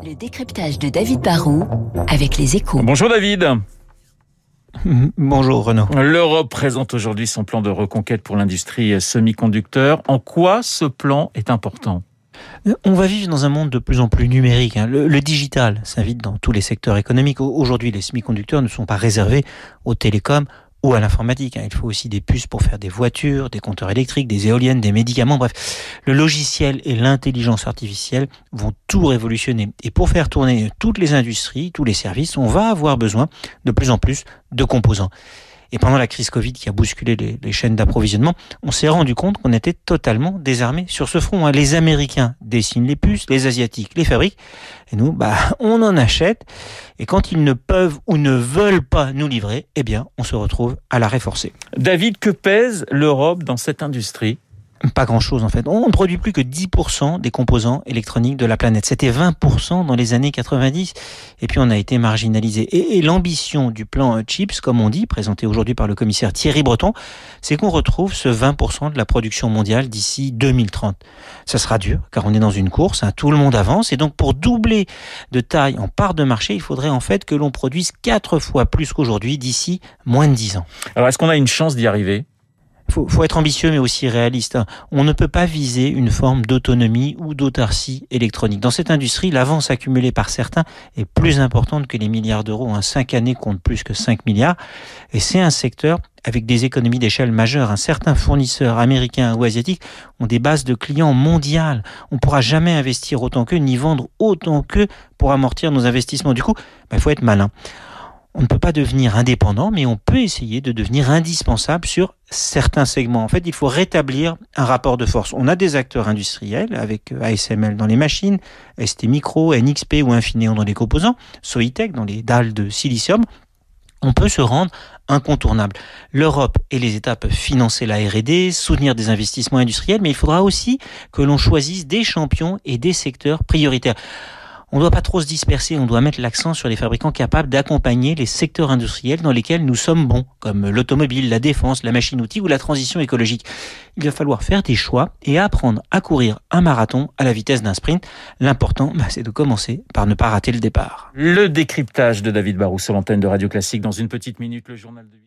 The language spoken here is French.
Le décryptage de David Barrault avec les échos. Bonjour David. Bonjour Renaud. L'Europe présente aujourd'hui son plan de reconquête pour l'industrie semi-conducteur. En quoi ce plan est important? On va vivre dans un monde de plus en plus numérique. Hein. Le, le, digital s'invite dans tous les secteurs économiques. Aujourd'hui, les semi-conducteurs ne sont pas réservés aux télécoms, ou à l'informatique. Hein. Il faut aussi des puces pour faire des voitures, des compteurs électriques, des éoliennes, des médicaments. Bref, le logiciel et l'intelligence artificielle vont tout révolutionner. Et pour faire tourner toutes les industries, tous les services, on va avoir besoin de plus en plus de composants. Et pendant la crise Covid qui a bousculé les, chaînes d'approvisionnement, on s'est rendu compte qu'on était totalement désarmés sur ce front. Hein. Les Américains dessinent les puces, les Asiatiques les fabriquent, et nous, bah, on en achète. Et quand ils ne peuvent ou ne veulent pas nous livrer, eh bien, on se retrouve à l'arrêt forcé. David, que pèse l'Europe dans cette industrie? Pas grand-chose en fait. On ne produit plus que 10% des composants électroniques de la planète. C'était 20% dans les années 90 et puis on a été marginalisé. Et, l'ambition du plan CHIPS, comme on dit, présenté aujourd'hui par le commissaire Thierry Breton, c'est qu'on retrouve ce 20% de la production mondiale d'ici 2030. Ça sera dur car on est dans une course, hein, tout le monde avance et donc pour doubler de taille en part de marché, il faudrait en fait que l'on produise quatre fois plus qu'aujourd'hui d'ici moins de 10 ans. Alors est-ce qu'on a une chance d'y arriver? Faut, faut être ambitieux mais aussi réaliste. Hein. On ne peut pas viser une forme d'autonomie ou d'autarcie électronique. Dans cette industrie, l'avance accumulée par certains est plus importante que les milliards d'euros. Un cinq années compte plus que 5 milliards. Et c'est un secteur avec des économies d'échelle majeures. Un certain fournisseur américain ou asiatique ont des bases de clients mondiales. On ne pourra jamais investir autant qu'eux, ni vendre autant qu'eux pour amortir nos investissements. Du coup, il bah, faut être malin on ne peut pas devenir indépendant, mais on peut essayer de devenir indispensable sur certains segments. En fait, il faut rétablir un rapport de force. On a des acteurs industriels avec ASML dans les machines, ST Micro, NXP ou Infineon dans les composants, Soitec dans les dalles de silicium. On peut se rendre incontournable. L'Europe et les États peuvent financer la R&D, soutenir des investissements industriels, mais il faudra aussi que l'on choisisse des champions et des secteurs prioritaires on ne doit pas trop se disperser, on doit mettre l'accent sur les fabricants capables d'accompagner les secteurs industriels dans lesquels nous sommes bons, comme l'automobile, la défense, la machine-outil ou la transition écologique. Il va falloir faire des choix et apprendre à courir un marathon à la vitesse d'un sprint. L'important, bah, c'est de commencer par ne pas rater le départ. Le décryptage de David Barrou sur l'antenne de Radio Classique dans une petite minute, le journal de